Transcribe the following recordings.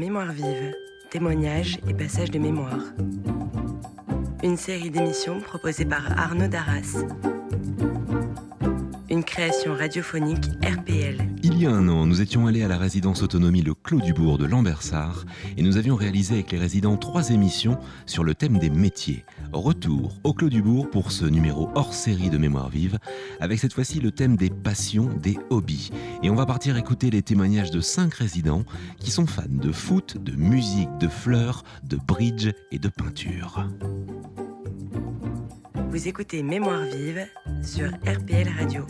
Mémoire vive, témoignages et passages de mémoire. Une série d'émissions proposée par Arnaud Darras. Une création radiophonique RPL. Il y a un an, nous étions allés à la résidence autonomie Le Clos du Bourg de Lambersart et nous avions réalisé avec les résidents trois émissions sur le thème des métiers. Retour au Clos du Bourg pour ce numéro hors série de Mémoire vive, avec cette fois-ci le thème des passions, des hobbies. Et on va partir écouter les témoignages de cinq résidents qui sont fans de foot, de musique, de fleurs, de bridge et de peinture. Vous écoutez Mémoire vive sur RPL Radio.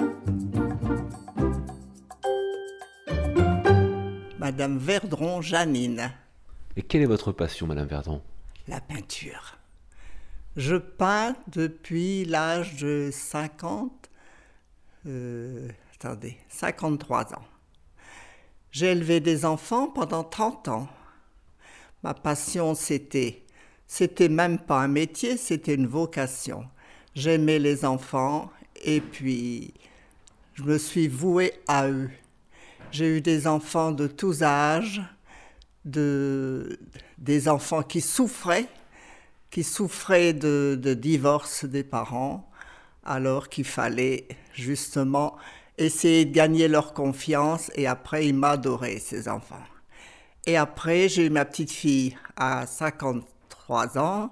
Madame Verdron Janine, Et quelle est votre passion, Madame Verdon la peinture. Je peins depuis l'âge de 50, euh, attendez, 53 ans. J'ai élevé des enfants pendant 30 ans. Ma passion, c'était, c'était même pas un métier, c'était une vocation. J'aimais les enfants et puis je me suis vouée à eux. J'ai eu des enfants de tous âges, de, des enfants qui souffraient, qui souffraient de, de divorce des parents, alors qu'il fallait justement essayer de gagner leur confiance et après ils m'adoraient, ces enfants. Et après, j'ai eu ma petite fille à 53 ans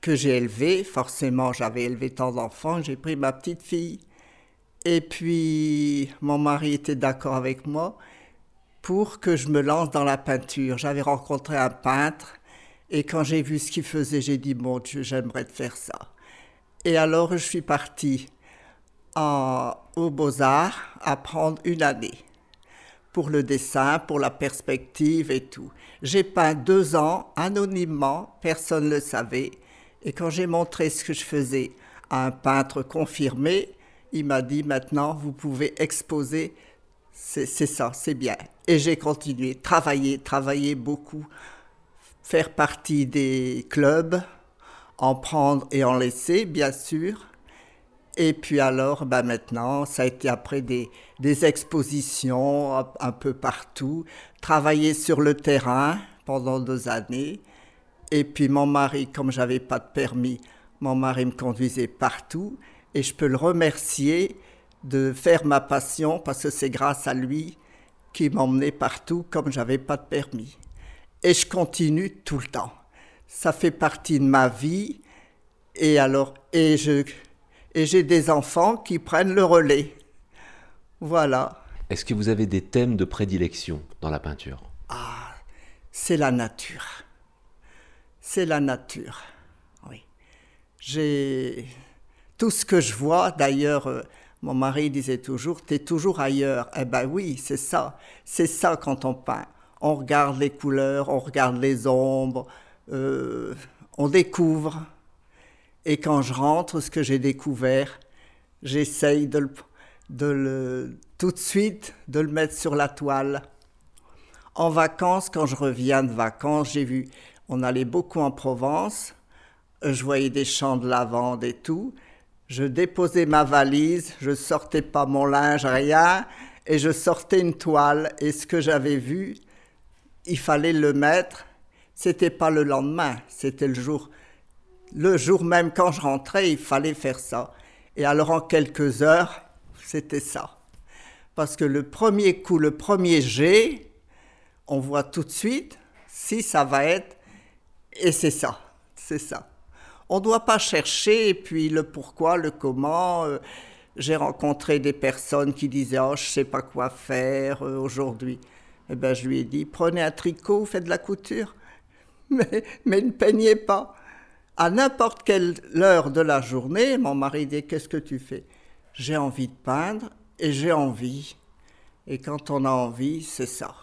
que j'ai élevée. Forcément, j'avais élevé tant d'enfants, j'ai pris ma petite fille. Et puis, mon mari était d'accord avec moi pour que je me lance dans la peinture. J'avais rencontré un peintre et quand j'ai vu ce qu'il faisait, j'ai dit, mon Dieu, j'aimerais faire ça. Et alors, je suis partie aux beaux-arts apprendre une année pour le dessin, pour la perspective et tout. J'ai peint deux ans anonymement, personne ne le savait. Et quand j'ai montré ce que je faisais à un peintre confirmé, il m'a dit maintenant vous pouvez exposer, c'est c'est ça, c'est bien. Et j'ai continué, travailler, travailler beaucoup, faire partie des clubs, en prendre et en laisser, bien sûr. Et puis alors, ben maintenant, ça a été après des, des expositions un, un peu partout, travailler sur le terrain pendant deux années. Et puis mon mari, comme j'avais pas de permis, mon mari me conduisait partout. Et je peux le remercier de faire ma passion parce que c'est grâce à lui qui m'emmenait partout comme j'avais pas de permis. Et je continue tout le temps. Ça fait partie de ma vie. Et alors, et je, et j'ai des enfants qui prennent le relais. Voilà. Est-ce que vous avez des thèmes de prédilection dans la peinture? Ah, c'est la nature. C'est la nature. Oui. J'ai tout ce que je vois. D'ailleurs, euh, mon mari disait toujours, t'es toujours ailleurs. Eh ben oui, c'est ça. C'est ça quand on peint. On regarde les couleurs, on regarde les ombres, euh, on découvre. Et quand je rentre, ce que j'ai découvert, j'essaye de le, de le, tout de suite de le mettre sur la toile. En vacances, quand je reviens de vacances, j'ai vu, on allait beaucoup en Provence, euh, je voyais des champs de lavande et tout. Je déposais ma valise, je sortais pas mon linge, rien, et je sortais une toile. Et ce que j'avais vu, il fallait le mettre. C'était pas le lendemain, c'était le jour. Le jour même quand je rentrais, il fallait faire ça. Et alors en quelques heures, c'était ça. Parce que le premier coup, le premier jet, on voit tout de suite si ça va être. Et c'est ça, c'est ça. On ne doit pas chercher, et puis le pourquoi, le comment. euh, J'ai rencontré des personnes qui disaient Oh, je ne sais pas quoi faire euh, aujourd'hui. Eh bien, je lui ai dit Prenez un tricot, faites de la couture. Mais ne peignez pas. À n'importe quelle heure de la journée, mon mari dit Qu'est-ce que tu fais? J'ai envie de peindre et j'ai envie. Et quand on a envie, c'est ça.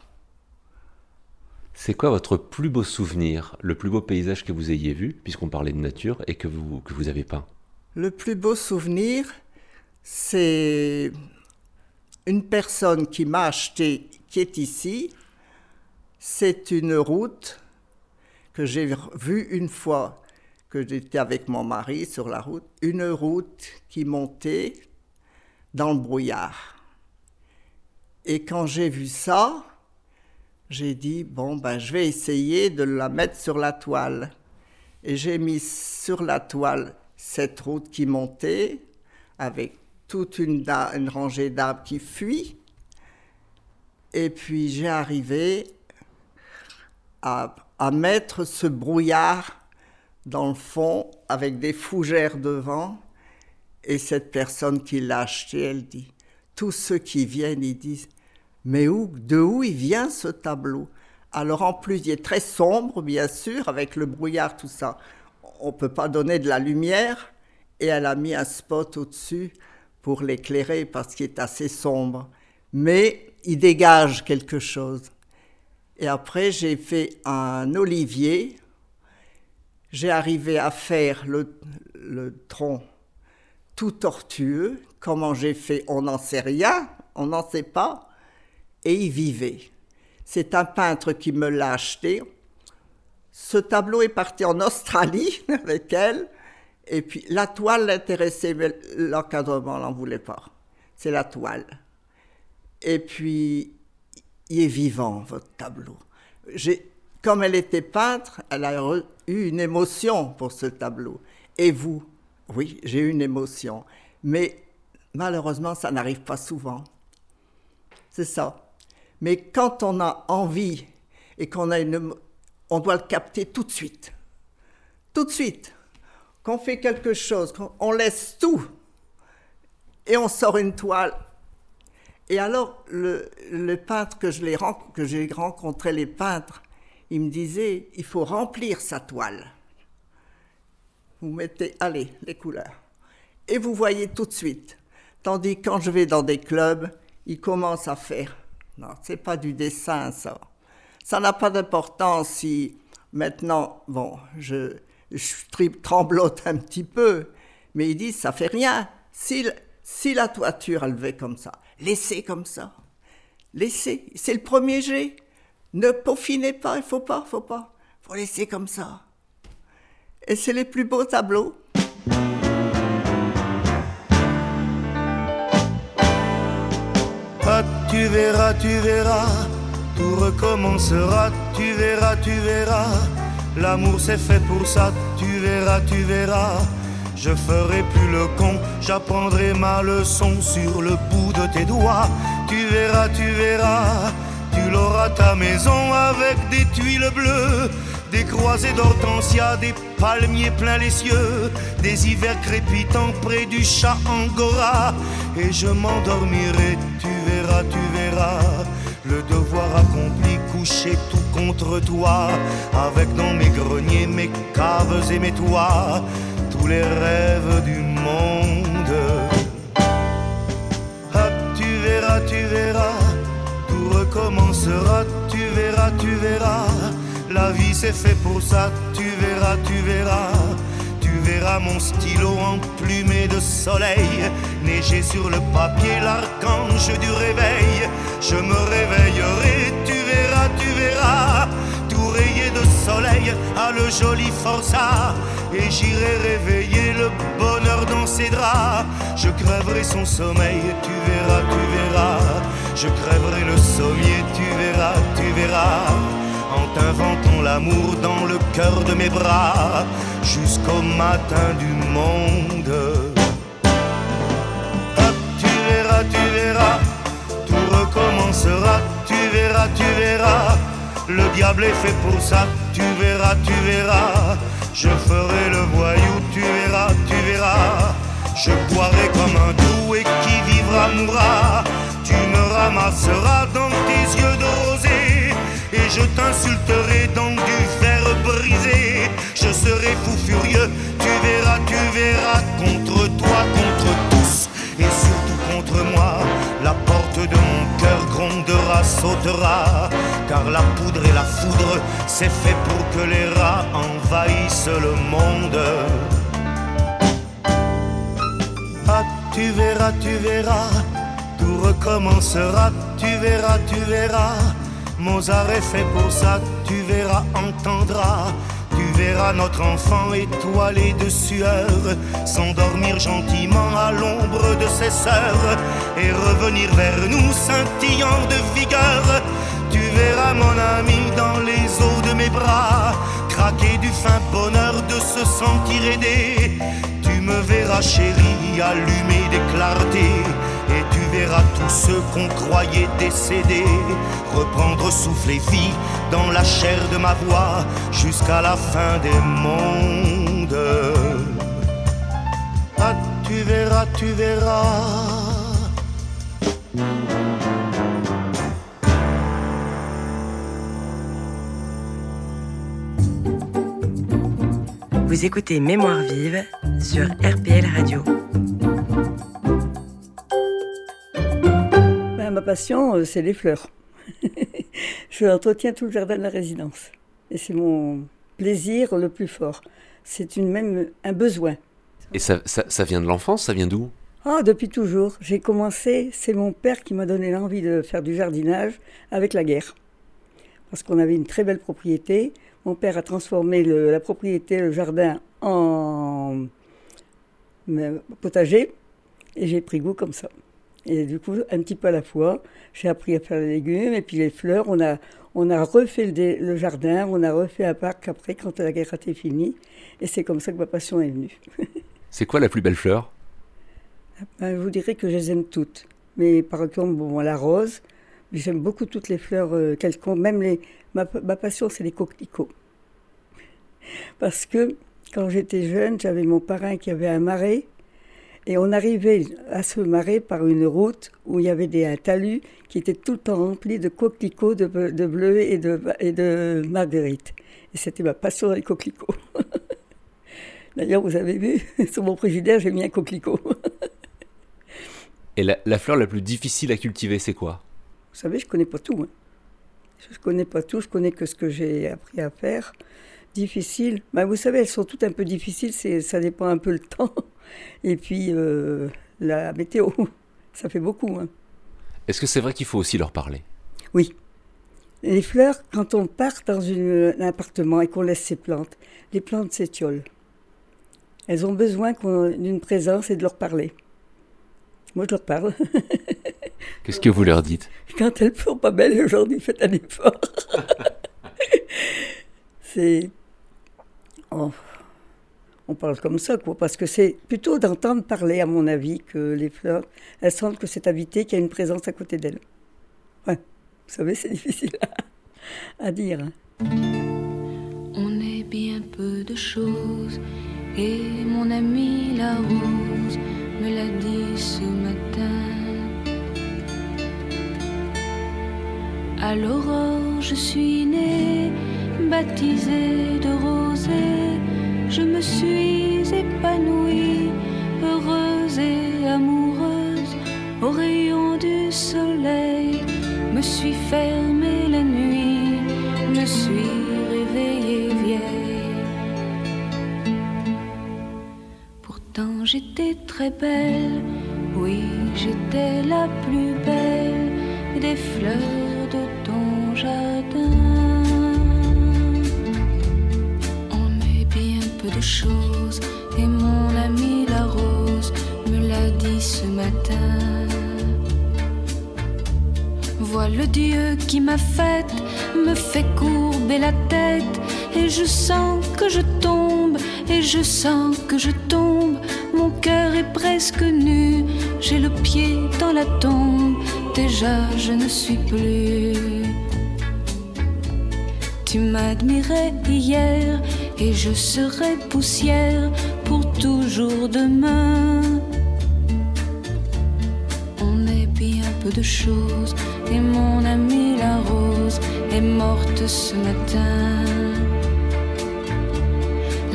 C'est quoi votre plus beau souvenir, le plus beau paysage que vous ayez vu, puisqu'on parlait de nature, et que vous, que vous avez peint? Le plus beau souvenir, c'est une personne qui m'a acheté, qui est ici. C'est une route que j'ai vue une fois que j'étais avec mon mari sur la route, une route qui montait dans le brouillard. Et quand j'ai vu ça, j'ai dit, bon, ben, je vais essayer de la mettre sur la toile. Et j'ai mis sur la toile cette route qui montait, avec toute une, rangée d'arbres qui fuient. Et puis j'ai arrivé à, mettre ce brouillard dans le fond avec des fougères devant. Et cette personne qui l'a acheté, elle dit, tous ceux qui viennent, ils disent, mais de où il vient ce tableau? Alors en plus, il est très sombre, bien sûr, avec le brouillard, tout ça. On ne peut pas donner de la lumière. Et elle a mis un spot au-dessus pour l'éclairer parce qu'il est assez sombre. Mais il dégage quelque chose. Et après, j'ai fait un olivier. J'ai arrivé à faire le, tronc tout tortueux. Comment j'ai fait, on n'en sait rien, on n'en sait pas et y vivait. C'est un peintre qui me l'a acheté. Ce tableau est parti en Australie avec elle. Et puis la toile l'intéressait, mais l'encadrement n'en voulait pas. C'est la toile. Et puis, il est vivant, votre tableau. Comme elle était peintre, elle a eu une émotion pour ce tableau. Et vous? Oui, j'ai eu une émotion. Mais malheureusement, ça n'arrive pas souvent. C'est ça. Mais quand on a envie et qu'on a une, on doit le capter tout de suite. Tout de suite. Qu'on fait quelque chose, qu'on laisse tout et on sort une toile. Et alors, le, le peintre que j'ai rencontré, les peintres, il me disait, il faut remplir sa toile. Vous mettez, allez, les couleurs. Et vous voyez tout de suite. Tandis que quand je vais dans des clubs, ils commencent à faire non, c'est pas du dessin, ça. Ça n'a pas d'importance si maintenant, bon, je, je tremblote un petit peu, mais ils disent, ça fait rien. Si, la toiture, elle va comme ça, laissez comme ça. Laissez, c'est le premier jet. Ne peaufinez pas, il faut pas, faut pas. faut laisser comme ça. Et c'est les plus beaux tableaux. tu verras, tu verras, tout recommencera, tu verras, tu verras. L'amour c'est fait pour ça, tu verras, tu verras. Je ferai plus le con, j'apprendrai ma leçon sur le bout de tes doigts. Tu verras, tu verras, ta maison avec des tuiles bleues, des croisées d'hortensia, des palmiers plein les cieux, des hivers crépitants près du chat angora. Et je m'endormirai, tu verras, tu verras, le devoir accompli, couché tout contre toi, avec dans mes greniers, mes caves et mes toits, tous les rêves du monde. Ah, tu verras, tu verras, tu verras, tu verras, la vie c'est fait pour ça, tu verras, tu verras verras mon stylo emplumé de soleil, neiger sur le papier l'archange du réveil. Je me réveillerai, tu verras, tu verras, tout rayé de soleil à le joli forçat. Et j'irai réveiller le bonheur dans ses draps. Je crèverai son sommeil, tu verras, tu verras. Je crèverai le sommier, tu verras, tu verras en t'inventant l'amour dans le cœur de mes bras jusqu'au matin du monde. Hop, tu verras, tu verras, tout recommencera, tu verras, tu verras. Le diable est fait pour ça, tu verras, tu verras. Je ferai le voyou, tu verras, tu verras. Je boirai comme un doux et qui vivra mourra. Ramasseras dans tes yeux de rosée et je t'insulterai dans du fer brisé. Je serai fou furieux, tu verras, tu verras, contre toi, contre tous, et surtout contre moi. La porte de mon cœur grondera, sautera, car la poudre et la foudre, c'est fait pour que les rats envahissent le monde. Ah, tu verras, tu verras, tout recommencera, tu verras, tu verras. Mozart est fait pour ça, tu verras, entendras. Tu verras notre enfant étoilé de sueur s'endormir gentiment à l'ombre de ses sœurs et revenir vers nous scintillant de vigueur. Tu verras mon ami dans les eaux de mes bras craquer du fin bonheur de se sentir aidé. Tu me verras chérie allumer des clartés et tu verras tous ceux qu'on croyait décédés reprendre souffle et vie dans la chair de ma voix jusqu'à la fin des mondes. Ah, tu verras, tu verras. Vous écoutez Mémoire vive sur RPL Radio. Euh, c'est les fleurs. je entretiens tout le jardin de la résidence. Et c'est mon plaisir le plus fort. C'est une, même un besoin. Et ça, ça, ça vient de l'enfance Ça vient d'où? Ah, depuis toujours. J'ai commencé, c'est mon père qui m'a donné l'envie de faire du jardinage avec la guerre. Parce qu'on avait une très belle propriété. Mon père a transformé le- la propriété, le jardin, en euh, potager. Et j'ai pris goût comme ça. Et du coup, un petit peu à la fois, j'ai appris à faire les légumes et puis les fleurs. On a, on a refait le, dé- le jardin, on a refait un parc après quand la guerre était finie. Et c'est comme ça que ma passion est venue. C'est quoi la plus belle fleur? Ben, je vous dirais que je les aime toutes. Mais par exemple, bon, la rose, j'aime beaucoup toutes les fleurs euh, quelconques. Même les, ma, ma passion, c'est les coquelicots. Parce que quand j'étais jeune, j'avais mon parrain qui avait un marais. Et on arrivait à ce marais par une route où il y avait des, un talus qui était tout le temps rempli de coquelicots, de, de bleus et de, et de marguerites. Et c'était ma passion les coquelicots. D'ailleurs, vous avez vu, sur mon frigidaire, j'ai mis un coquelicot. Et la, la fleur la plus difficile à cultiver, c'est quoi? Vous savez, je connais pas tout. hein. Je connais pas tout, je connais que ce que j'ai appris à faire. Difficile. Ben, vous savez, elles sont toutes un peu difficiles, c'est, ça dépend un peu le temps. Et puis, euh, la météo, ça fait beaucoup. hein. Est-ce que c'est vrai qu'il faut aussi leur parler? Oui. Les fleurs, quand on part dans une- un appartement et qu'on laisse ses plantes, les plantes s'étiolent. Elles ont besoin d'une présence et de leur parler. Moi, je leur parle. Qu'est-ce que vous leur dites? Quand elles ne sont pas belles aujourd'hui, faites un effort. c'est. Oh, On parle comme ça, quoi, parce que c'est plutôt d'entendre parler, à mon avis, que les fleurs, elles sentent que c'est invité, qu'il y a une présence à côté d'elles. Ouais, vous savez, c'est difficile à, dire. hein. On est bien peu de choses et mon amie la rose me l'a dit ce matin. À l'aurore, je suis née, baptisée de rosée. Je me suis épanouie, heureuse et amoureuse. Au rayon du soleil, me suis fermée la nuit, me suis réveillée vieille. Pourtant j'étais très belle, oui j'étais la plus belle des fleurs de ton jardin. De choses et mon ami la rose me l'a dit ce matin. Vois le Dieu qui m'a faite, me fait courber la tête, et je sens que je tombe, et je sens que je tombe. Mon cœur est presque nu, j'ai le pied dans la tombe, déjà je ne suis plus. Tu m'admirais hier, et je serai poussière pour toujours demain. On est bien peu de choses et mon amie la rose est morte ce matin.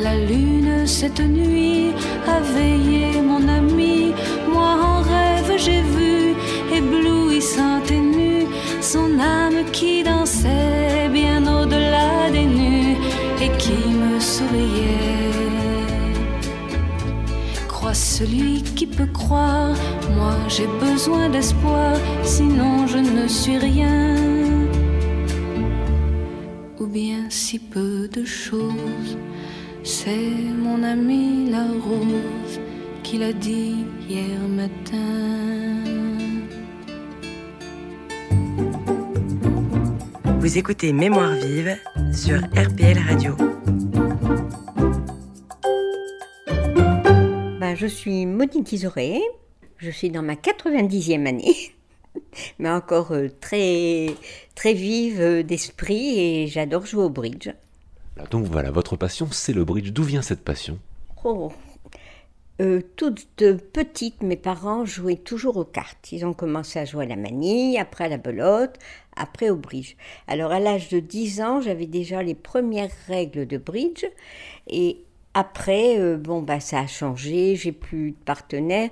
La lune cette nuit a veillé mon ami. Moi en rêve j'ai vu, éblouissante et nue, son âme qui dansait bien au-delà des nues Crois celui qui peut croire, moi j'ai besoin d'espoir, sinon je ne suis rien. Ou bien si peu de choses, c'est mon ami la rose qui l'a dit hier matin. Vous écoutez Mémoire vive sur RPL Radio. Ben, je suis Monique Isoré, je suis dans ma 90e année, mais encore euh, très, très vive euh, d'esprit et j'adore jouer au bridge. Donc voilà, votre passion, c'est le bridge. D'où vient cette passion? Oh. Euh, toute petite, mes parents jouaient toujours aux cartes. Ils ont commencé à jouer à la manille, après à la belote, après au bridge. Alors à l'âge de 10 ans, j'avais déjà les premières règles de bridge et après, euh, bon, bah, ça a changé, j'ai plus de partenaire.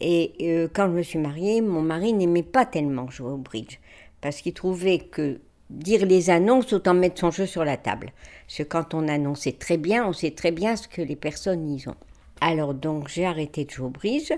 Et euh, quand je me suis mariée, mon mari n'aimait pas tellement jouer au bridge. Parce qu'il trouvait que dire les annonces, autant mettre son jeu sur la table. Parce que quand on annonçait très bien, on sait très bien ce que les personnes y ont. Alors donc j'ai arrêté de jouer au bridge.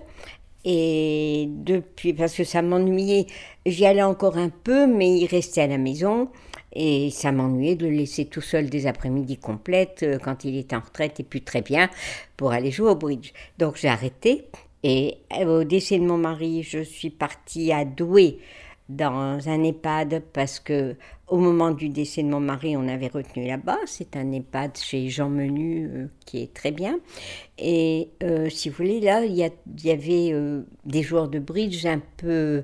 Et depuis, parce que ça m'ennuyait, j'y allais encore un peu, mais il restait à la maison. Et ça m'ennuyait de le laisser tout seul des après-midi complètes euh, quand il était en retraite et puis très bien pour aller jouer au bridge. Donc j'ai arrêté. Et euh, au décès de mon mari, je suis partie à Douai dans un EHPAD parce que au moment du décès de mon mari, on avait retenu là-bas. C'est un EHPAD chez Jean Menu euh, qui est très bien. Et euh, si vous voulez, là, il y, avait euh, des joueurs de bridge un peu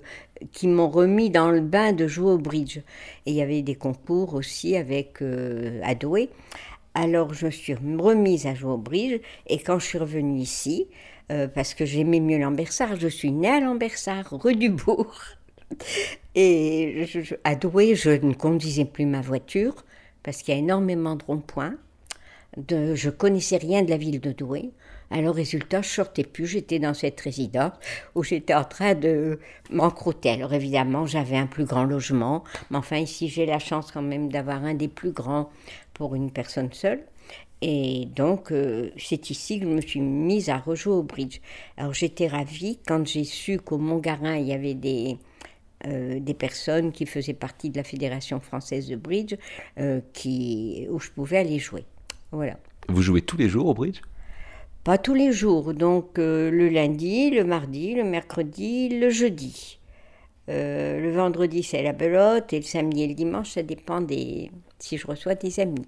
qui m'ont remis dans le bain de jouer au bridge. Et il y avait des concours aussi avec Adoué. Alors je me suis remise à jouer au bridge. Et quand je suis revenue ici, parce que j'aimais mieux Lambersart, je suis née à Lambersart, rue du Bourg. Et à Douai, je ne conduisais plus ma voiture parce qu'il y a énormément de ronds-points. De, je connaissais rien de la ville de Douai. Alors, résultat, je sortais plus. J'étais dans cette résidence où j'étais en train de m'encrouter. Alors, évidemment, j'avais un plus grand logement. Mais enfin, ici, j'ai la chance quand même d'avoir un des plus grands pour une personne seule. Et donc, euh, c'est ici que je me suis mise à rejouer au bridge. Alors, j'étais ravie quand j'ai su qu'au Mont-Garin, il y avait des, euh, des personnes qui faisaient partie de la Fédération française de bridge euh, qui, où je pouvais aller jouer. Voilà. Vous jouez tous les jours au bridge? Pas tous les jours, donc euh, le lundi, le mardi, le mercredi, le jeudi. le vendredi, c'est la belote et le samedi et le dimanche, ça dépend des si je reçois des amis.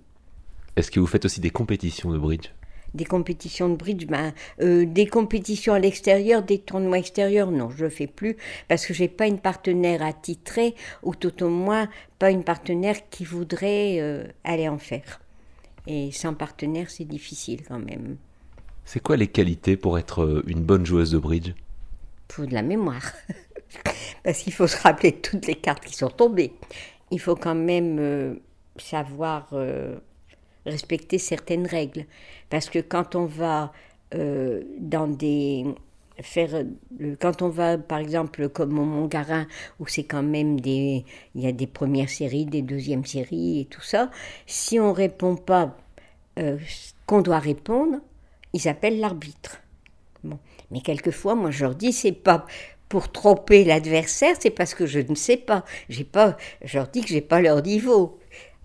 Est-ce que vous faites aussi des compétitions de bridge? Des compétitions de bridge, ben, euh, des compétitions à l'extérieur, des tournois extérieurs, non, je ne le fais plus parce que j'ai pas une partenaire attitrée ou tout au moins pas une partenaire qui voudrait euh, aller en faire. Et sans partenaire, c'est difficile quand même. C'est quoi les qualités pour être euh, une bonne joueuse de bridge? Pour de la mémoire. parce qu'il faut se rappeler toutes les cartes qui sont tombées. Il faut quand même savoir respecter certaines règles. Parce que quand on va euh, dans des faire euh, quand on va par exemple comme au Montgarin où c'est quand même des il y a des premières séries des deuxièmes séries et tout ça si on répond pas euh, qu'on doit répondre ils appellent l'arbitre. Bon. Mais quelquefois moi je leur dis c'est pas pour tromper l'adversaire c'est parce que je ne sais pas. J'ai pas je leur dis que j'ai pas leur niveau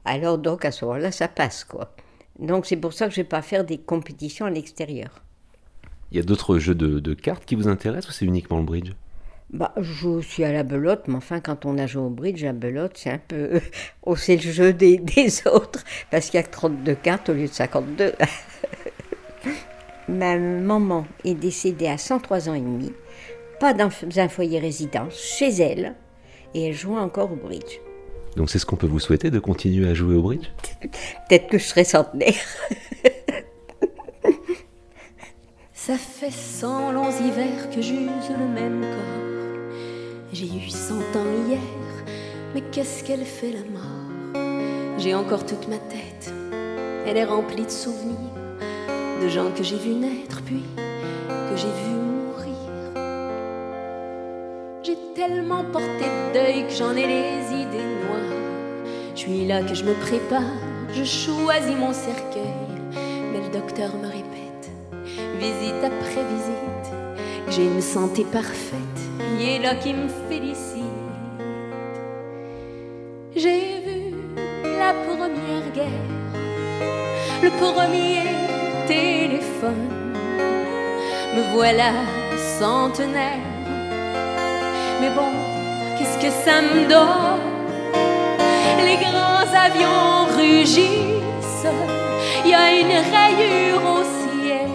alors donc à ce moment-là ça passe quoi donc c'est pour ça que je ne vais pas faire des compétitions à l'extérieur. Il y a d'autres jeux de, cartes qui vous intéressent ou c'est uniquement le bridge? Bah, je suis à la belote, mais enfin, quand on a joué au bridge, la belote, c'est un peu. Oh, c'est le jeu des, autres, parce qu'il y a que 32 cartes au lieu de 52. Ma maman est décédée à 103 ans et demi, pas dans un foyer résidence, chez elle, et elle joue encore au bridge. Donc c'est ce qu'on peut vous souhaiter, de continuer à jouer au bridge? Peut-être que je serai centenaire. Ça fait cent longs hivers que j'use le même corps. J'ai eu cent ans hier, mais qu'est-ce qu'elle fait la mort? J'ai encore toute ma tête, elle est remplie de souvenirs, de gens que j'ai vus naître puis que j'ai vus. J'ai tellement porté de deuil que j'en ai les idées je suis là que je me prépare, je choisis mon cercueil. Mais le docteur me répète, visite après visite, que j'ai une santé parfaite. Il est là qui me félicite. J'ai vu la première guerre, le premier téléphone. Me voilà centenaire. Mais bon, qu'est-ce que ça me donne? Les grands avions rugissent, il y a une rayure au ciel.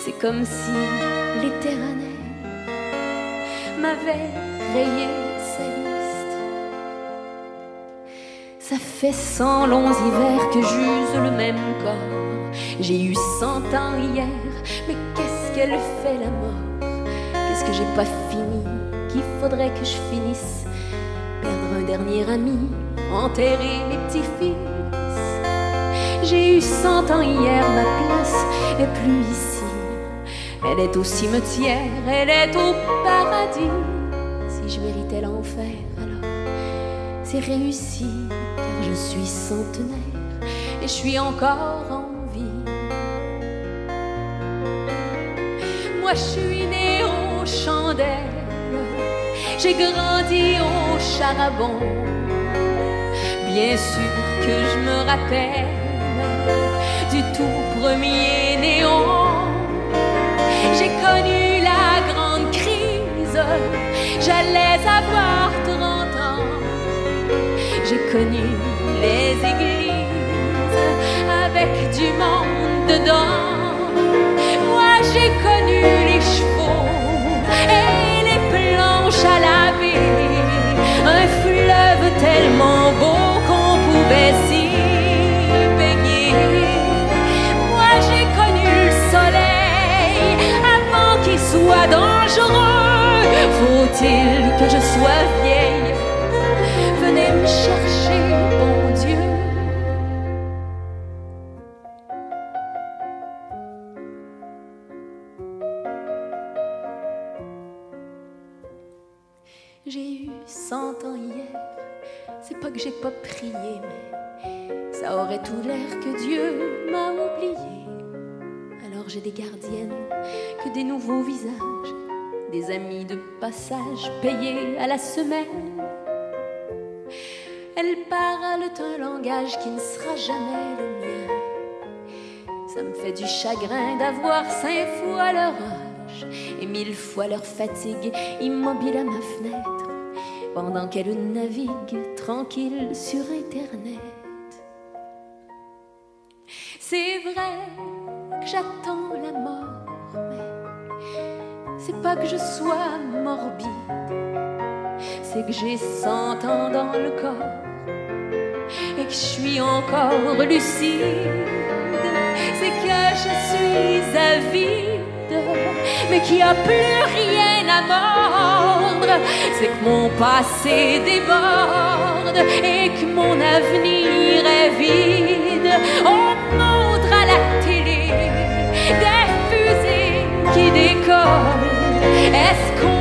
C'est comme si l'éternel m'avait rayé sa liste. Ça fait cent longs hivers que j'use le même corps. J'ai eu cent ans hier, mais qu'est-ce qu'elle fait la mort? Qu'est-ce que j'ai pas Qu'il faudrait que je finisse Perdre un dernier ami, enterrer mes petits-fils. J'ai eu cent ans hier, ma place est plus ici. Elle est au cimetière, elle est au paradis. Si je méritais l'enfer, alors c'est réussi, car je suis centenaire et je suis encore en vie. Moi, je suis né aux chandelles, j'ai grandi au charbon. Bien sûr que je me rappelle du tout premier néon. J'ai connu la grande crise, j'allais avoir 30 ans. J'ai connu les églises avec du monde dedans. Moi j'ai connu Que je sois vieille? Venez me chercher, bon Dieu. J'ai eu cent ans hier, c'est pas que j'ai pas prié, mais ça aurait tout l'air que Dieu m'a oublié. Alors j'ai des gardiennes, que des nouveaux visages, amis de passage payés à la semaine. Elles parlent un langage qui ne sera jamais le mien. Ça me fait du chagrin d'avoir cinq fois leur âge et mille fois leur fatigue immobile à ma fenêtre pendant qu'elles naviguent tranquille sur Internet. C'est vrai que j'attends que je sois morbide, c'est que j'ai cent ans dans le corps et que je suis encore lucide. C'est que je suis avide, mais qu'il n'y a plus rien à mordre. C'est que mon passé déborde et que mon avenir est vide. On montre à la télé des fusées qui décollent. Est-ce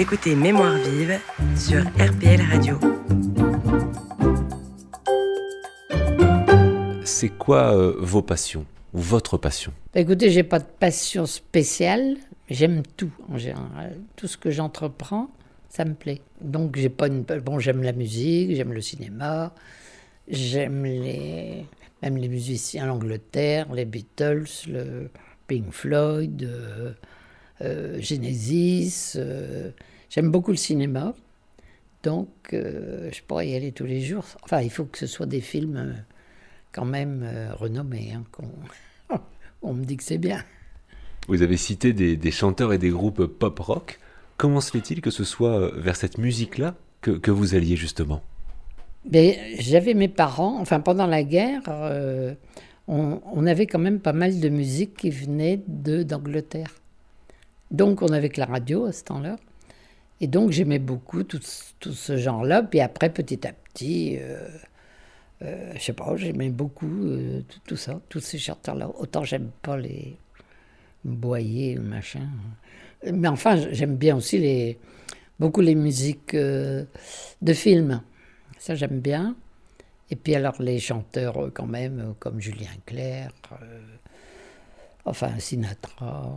Vous écoutez Mémoire vive sur RPL Radio. C'est quoi euh, vos passions ou votre passion? Bah, Écoutez, j'ai pas de passion spéciale. J'aime tout en général. Tout ce que j'entreprends, ça me plaît. Donc j'ai pas une. Bon, j'aime la musique, j'aime le cinéma, j'aime les même les musiciens l'Angleterre, les Beatles, le Pink Floyd, euh, euh, Genesis. euh, j'aime beaucoup le cinéma. Donc euh, je pourrais y aller tous les jours. Enfin, il faut que ce soit des films euh, quand même euh, renommés. hein, qu'on- on me dit que c'est bien. Vous avez cité des, des chanteurs et des groupes pop rock. Comment se fait-il que ce soit vers cette musique-là que, que vous alliez justement? Ben, J'avais mes parents, enfin pendant la guerre, on, on avait quand même pas mal de musique qui venait d'Angleterre. Donc on avait que la radio à ce temps-là. Et donc j'aimais beaucoup tout, tout ce genre-là. Puis après, petit à petit, euh, euh, je sais pas, j'aimais beaucoup euh, tout, ça, tous ces chanteurs-là. Autant j'aime pas les boyer machin. Mais enfin, j'aime bien aussi les, beaucoup les musiques euh, de films. Ça, j'aime bien. Et puis alors les chanteurs euh, quand même, comme Julien Clerc, enfin Sinatra,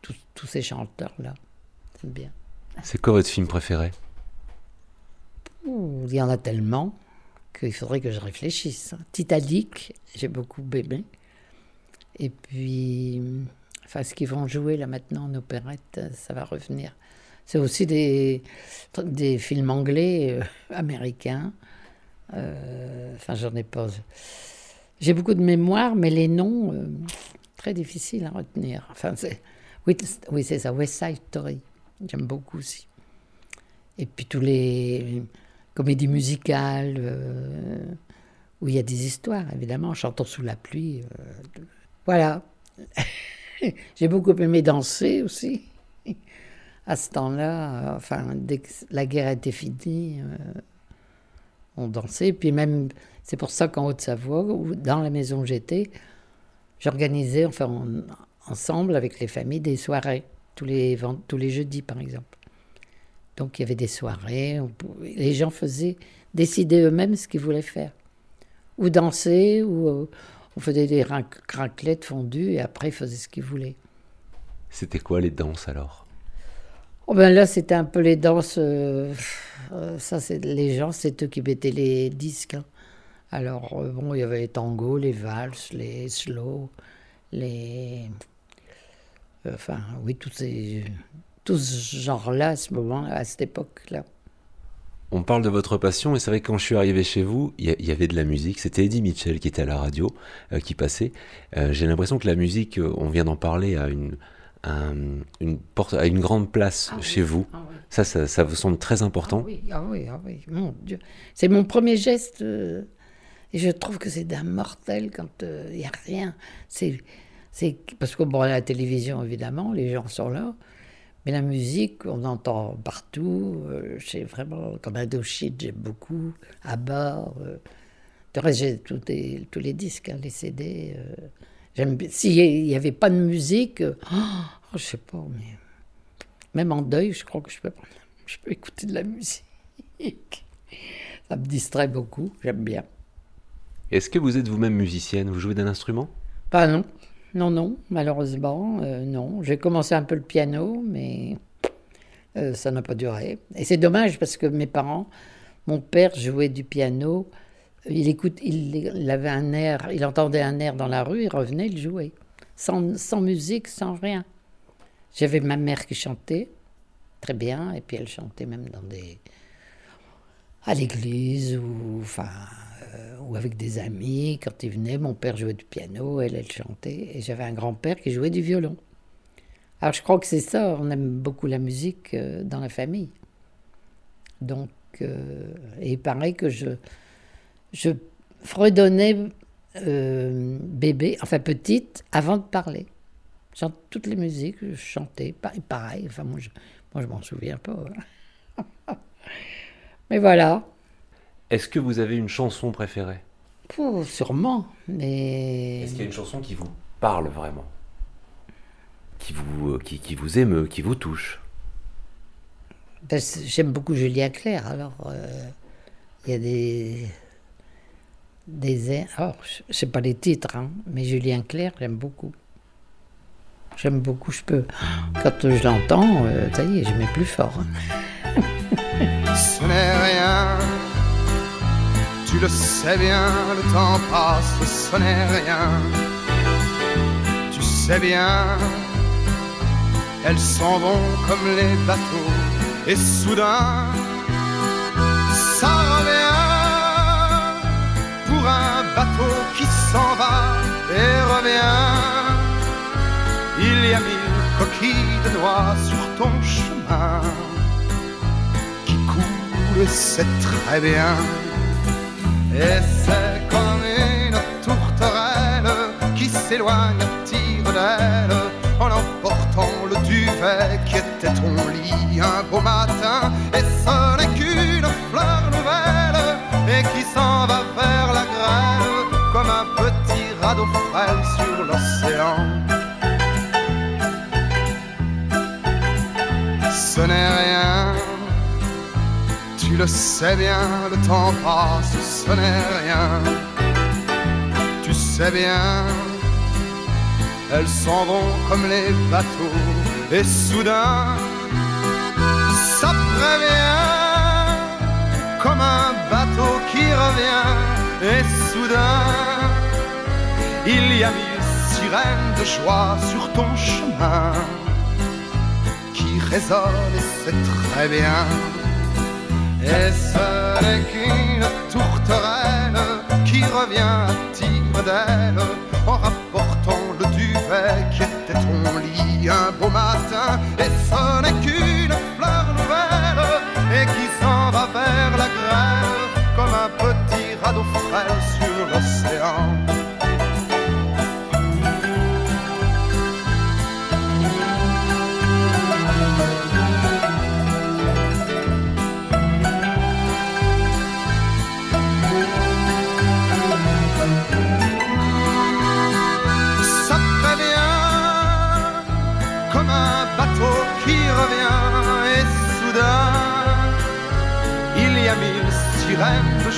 tous- tous ces chanteurs-là. J'aime bien. C'est quoi votre film préféré? Il y en a tellement qu'il faudrait que je réfléchisse. Titanic, j'ai beaucoup aimé. Et puis, enfin, ce qu'ils vont jouer là maintenant en opérette, ça va revenir. C'est aussi des, films anglais, euh, américains. Euh, enfin, j'en ai pas. J'ai beaucoup de mémoire, mais les noms, euh, très difficiles à retenir. Enfin, oui, c'est ça, West Side Story. J'aime beaucoup aussi. Et puis tous les comédies musicales euh, où il y a des histoires, évidemment, chantant sous la pluie. euh, voilà. J'ai beaucoup aimé danser aussi. À ce temps-là, enfin, dès que la guerre était finie, euh, on dansait. Puis même, c'est pour ça qu'en Haute-Savoie, dans la maison où j'étais, j'organisais, enfin, ensemble avec les familles, des soirées, tous les, tous les jeudis par exemple. Donc il y avait des soirées, on les gens faisaient décider eux-mêmes ce qu'ils voulaient faire. Ou danser, ou euh, on faisait des rac- raclettes fondues et après ils faisaient ce qu'ils voulaient. C'était quoi les danses alors? Oh ben là c'était un peu les danses, euh, euh, ça c'est les gens, c'est eux qui mettaient les disques. hein. Alors bon, il y avait les tangos, les valses, les slow, les... Enfin oui, tous ces... Tout ce genre-là à ce moment, à cette époque-là. On parle de votre passion et c'est vrai que quand je suis arrivé chez vous, il y, avait de la musique. C'était Eddie Mitchell qui était à la radio, euh, qui passait. Euh, J'ai l'impression que la musique, euh, on vient d'en parler, a une, un- une, porte, a une grande place chez vous. Ça, ça, ça vous semble très important. Ah oui, ah oui, ah oui, mon Dieu. C'est mon premier geste. euh, et je trouve que c'est d'un mortel quand il n'y a rien. C'est, c'est parce que, bon, à la télévision, évidemment, les gens sont là. Mais la musique, on entend partout. euh, c'est vraiment, comme Indochine, j'aime beaucoup. Abba. Euh, de reste, j'ai tous, les- tous les disques, hein, les CD. euh, j'aime. S'il n'y avait pas de musique, euh, oh, je sais pas, mais. Même en deuil, je crois que je peux, je peux écouter de la musique. Ça me distrait beaucoup, j'aime bien. Est-ce que vous êtes vous-même musicienne? Vous jouez d'un instrument? Pas non, non, non, malheureusement, euh, non. J'ai commencé un peu le piano, mais euh, ça n'a pas duré. Et c'est dommage parce que mes parents, mon père jouait du piano. Il écoute, il, avait un air, il entendait un air dans la rue, il revenait, il jouait, sans, sans musique, sans rien. J'avais ma mère qui chantait très bien, et puis elle chantait même dans des à l'église ou enfin ou avec des amis quand ils venaient. Mon père jouait du piano, elle elle chantait, et j'avais un grand-père qui jouait du violon. Alors je crois que c'est ça, on aime beaucoup la musique euh, dans la famille. Donc euh, et il paraît que je je fredonnais euh, bébé, enfin petite, avant de parler. Chante toutes les musiques, je chantais, pa- pareil. Enfin, moi, je, moi, je m'en souviens pas. Mais voilà. Est-ce que vous avez une chanson préférée? Pouh, sûrement, mais... Est-ce qu'il y a une chanson qui vous parle vraiment? Qui vous, euh, qui, qui vous émeut, qui vous touche? Ben, J'aime beaucoup Julien Clerc, alors euh, il y a des... des airs... Oh, je je sais pas les titres, hein, mais Julien Clerc, j'aime beaucoup. J'aime beaucoup, je peux... Quand je l'entends, euh, ça y est, je mets plus fort. hein. ce n'est rien. Tu le sais bien, le temps passe, ce n'est rien. Tu sais bien, elles s'en vont comme les bateaux, et soudain, ça revient pour un bateau qui s'en va et revient. Il y a mille coquilles de noix sur ton chemin qui coule, c'est très bien. Et c'est comme une tourterelle qui s'éloigne à tire d'aile en emportant le duvet qui était ton lit un beau matin. Et ce n'est qu'une fleur nouvelle et qui s'en va vers la grêle comme un petit radeau frêle sur l'océan. Ce n'est rien, tu le sais bien, le temps passe, ce n'est rien. Tu sais bien, elles s'en vont comme les bateaux, et soudain, ça prévient, comme un bateau qui revient, et soudain, il y a mille sirènes de joie sur ton chemin qui résonne et c'est très bien. Et ce n'est qu'une tourterelle qui revient à tire d'aile en rapportant le duvet qui était ton lit un beau matin? Et ce n'est qu'une fleur nouvelle et qui s'en va vers la grêle comme un petit radeau frêle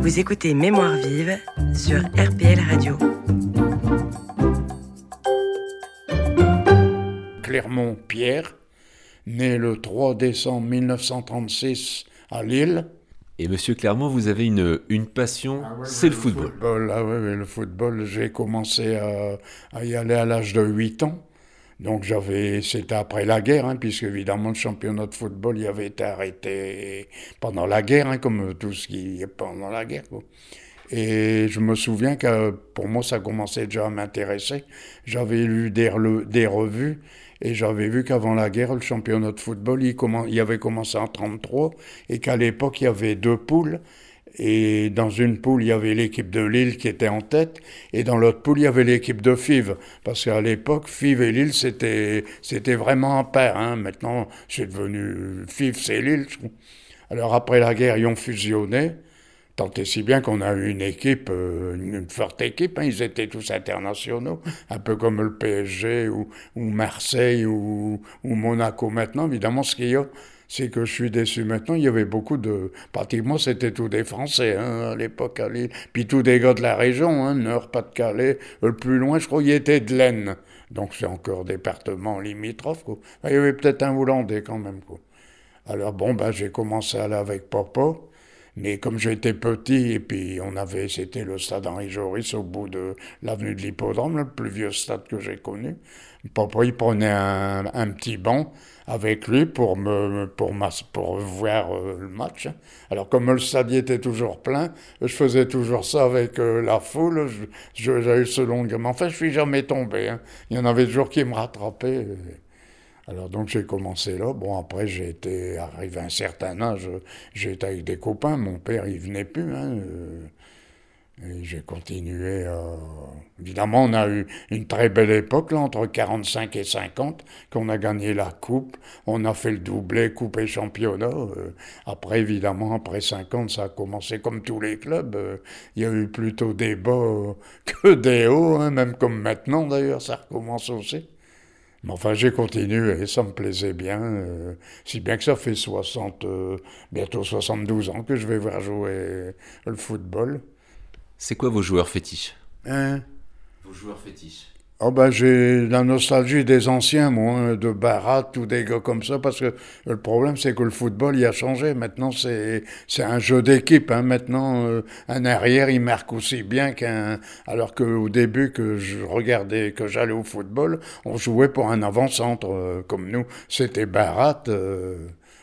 Vous écoutez Mémoire vive sur RPL Radio. Clermont-Pierre, né le 3 décembre 1936 à Lille. Et monsieur Clermont, vous avez une, une passion, c'est le football. ah ouais, le football, j'ai commencé à, à y aller à l'âge de 8 ans. Donc j'avais, c'était après la guerre, hein, puisque évidemment le championnat de football il avait été arrêté pendant la guerre, hein, comme tout ce qui est pendant la guerre. Et je me souviens que pour moi ça commençait déjà à m'intéresser. J'avais lu des, revues et j'avais vu qu'avant la guerre le championnat de football il, il avait commencé en 33 et qu'à l'époque il y avait deux poules. Et dans une poule, il y avait l'équipe de Lille qui était en tête, et dans l'autre poule, il y avait l'équipe de Fives. Parce qu'à l'époque, Fives et Lille, c'était, vraiment un pair. Hein. Maintenant, c'est devenu Fives et Lille. Alors après la guerre, ils ont fusionné. Tant et si bien qu'on a eu une équipe, euh, une forte équipe, hein. ils étaient tous internationaux, un peu comme le PSG ou, ou Marseille ou, ou Monaco maintenant. Évidemment, ce qu'il y a, c'est que je suis déçu maintenant. Il y avait beaucoup de. Pratiquement, c'était tous des Français hein, à l'époque. Puis tous des gars de la région, hein, Nord, Pas-de-Calais. Le plus loin, je crois, il était de l'Aisne. Donc c'est encore département limitrophe. Quoi. Il y avait peut-être un Hollandais quand même. Quoi. Alors bon, ben, j'ai commencé à aller avec papa. Mais comme j'étais petit, et puis on avait, c'était le stade Henri Joris au bout de l'avenue de l'Hippodrome, le plus vieux stade que j'ai connu. Il prenait un, un petit banc avec lui pour me pour, pour voir euh, le match. Alors comme le stade était toujours plein, je faisais toujours ça avec euh, la foule. Je- je- J'avais ce long Mais enfin, je suis jamais tombé. hein. Il y en avait toujours qui me rattrapaient. Alors donc j'ai commencé là. Bon après j'ai été arrivé à un certain âge, j'étais avec des copains. Mon père il venait plus. hein, euh, j'ai continué à... Évidemment, on a eu une très belle époque, là, entre 45 et 50, qu'on a gagné la coupe. On a fait le doublé, coupe et championnat. Euh, après, évidemment, après 50, ça a commencé comme tous les clubs. Euh, il y a eu plutôt des bas que des hauts, hein, même comme maintenant, d'ailleurs, ça recommence aussi. Mais enfin, j'ai continué, ça me plaisait bien. Euh, si bien que ça fait 60, bientôt 72 ans que je vais voir jouer le football. C'est quoi vos joueurs fétiches Hein vos joueurs fétiches Oh ben j'ai la nostalgie des anciens, moi, hein, de Barat ou des gars comme ça, parce que le problème c'est que le football il a changé. Maintenant c'est c'est un jeu d'équipe. Hein. Maintenant euh, un arrière il marque aussi bien qu'un. Alors qu'au début que je regardais, que j'allais au football, on jouait pour un avant-centre euh, comme nous. C'était Barat. Euh.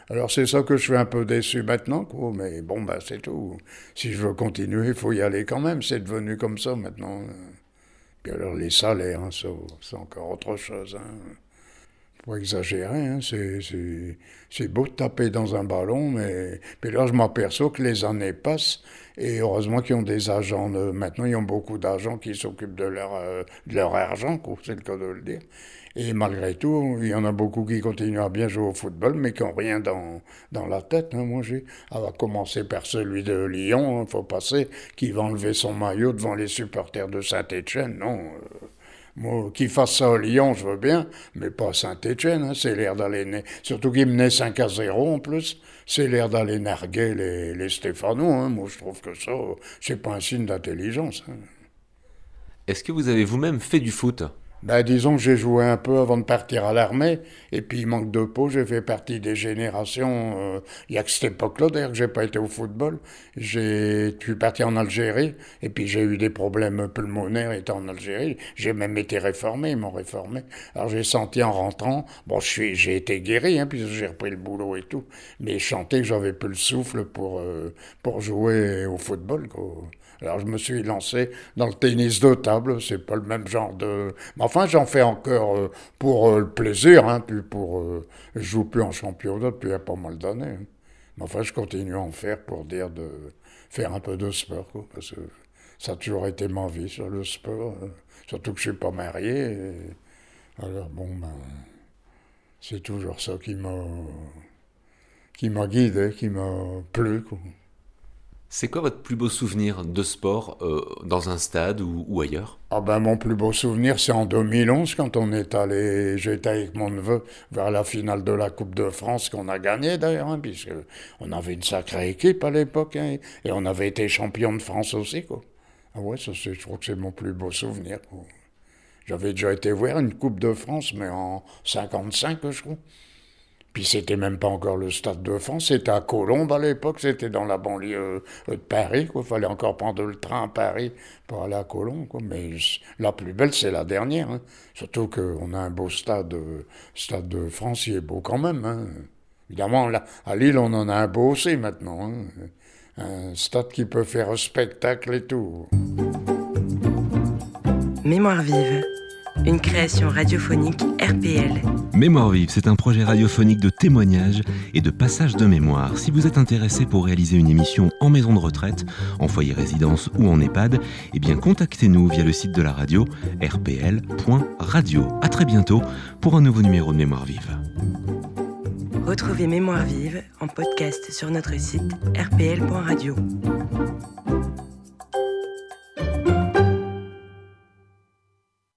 Alors c'est ça que je suis un peu déçu maintenant, quoi. Mais bon ben c'est tout. Si je veux continuer, il faut y aller quand même. C'est devenu comme ça maintenant alors les salaires, hein, c'est encore autre chose. Hein. Faut exagérer, hein, c'est beau de taper dans un ballon, mais puis là je m'aperçois que les années passent et heureusement qu'ils ont des agents. maintenant, ils ont beaucoup d'agents qui s'occupent de leur, euh, de leur argent, c'est le cas de le dire. Et malgré tout, il y en a beaucoup qui continuent à bien jouer au football, mais qui n'ont rien dans, dans la tête. Hein. Moi, j'ai, à commencer par celui de Lyon, il hein, faut passer, qui va enlever son maillot devant les supporters de Saint-Étienne. Non, euh, moi, qu'il fasse ça à Lyon, je veux bien, mais pas à Saint-Étienne. Hein. c'est l'air d'aller. Surtout qu'il menait 5 à 0 en plus. C'est l'air d'aller narguer les, les Stéphanois. Moi, je trouve que ça, c'est pas un signe d'intelligence. Est-ce que vous avez vous-même fait du foot? Ben, disons que j'ai joué un peu avant de partir à l'armée, et puis manque de peau, j'ai fait partie des générations, euh, il n'y a que cette époque-là d'ailleurs que j'ai pas été au football. J'ai, je suis parti en Algérie, et puis j'ai eu des problèmes pulmonaires étant en Algérie. J'ai même été réformé, ils m'ont réformé. Alors j'ai senti en rentrant, bon, j'ai été guéri, hein, puisque j'ai repris le boulot et tout, mais je que j'avais plus le souffle pour, euh, pour jouer au football. Quoi. Alors je me suis lancé dans le tennis de table, c'est pas le même genre de... Mais enfin j'en fais encore euh, pour euh, le plaisir, hein, puis pour... Euh, je joue plus en championnat depuis pas mal d'années. Hein. Mais enfin je continue à en faire pour dire de faire un peu de sport, quoi, parce que ça a toujours été ma vie sur le sport, surtout que je suis pas marié. Alors bon, ben, c'est toujours ça qui m'a qui m'a guidé, qui m'a plu. C'est quoi votre plus beau souvenir de sport euh, dans un stade ou, ailleurs? Ah ben mon plus beau souvenir c'est en 2011 quand on est allé, j'étais avec mon neveu vers la finale de la Coupe de France qu'on a gagné d'ailleurs, hein, on avait une sacrée équipe à l'époque hein, et on avait été champion de France aussi quoi. Ah ouais, ça je crois que c'est mon plus beau souvenir. J'avais déjà été voir une Coupe de France mais en 55 je crois. Puis c'était même pas encore le Stade de France, c'était à Colombes à l'époque, c'était dans la banlieue de Paris. Il fallait encore prendre le train à Paris pour aller à Colombes. Mais la plus belle, c'est la dernière. Hein. Surtout qu'on a un beau stade, Stade de France, il est beau quand même. Hein. Évidemment, là, à Lille, on en a un beau aussi maintenant. Hein. Un stade qui peut faire spectacle et tout. Mémoire vive une création radiophonique RPL. Mémoire vive, c'est un projet radiophonique de témoignage et de passage de mémoire. Si vous êtes intéressé pour réaliser une émission en maison de retraite, en foyer résidence ou en EHPAD, eh bien contactez-nous via le site de la radio rpl.radio. À très bientôt pour un nouveau numéro de Mémoire vive. Retrouvez Mémoire vive en podcast sur notre site rpl.radio.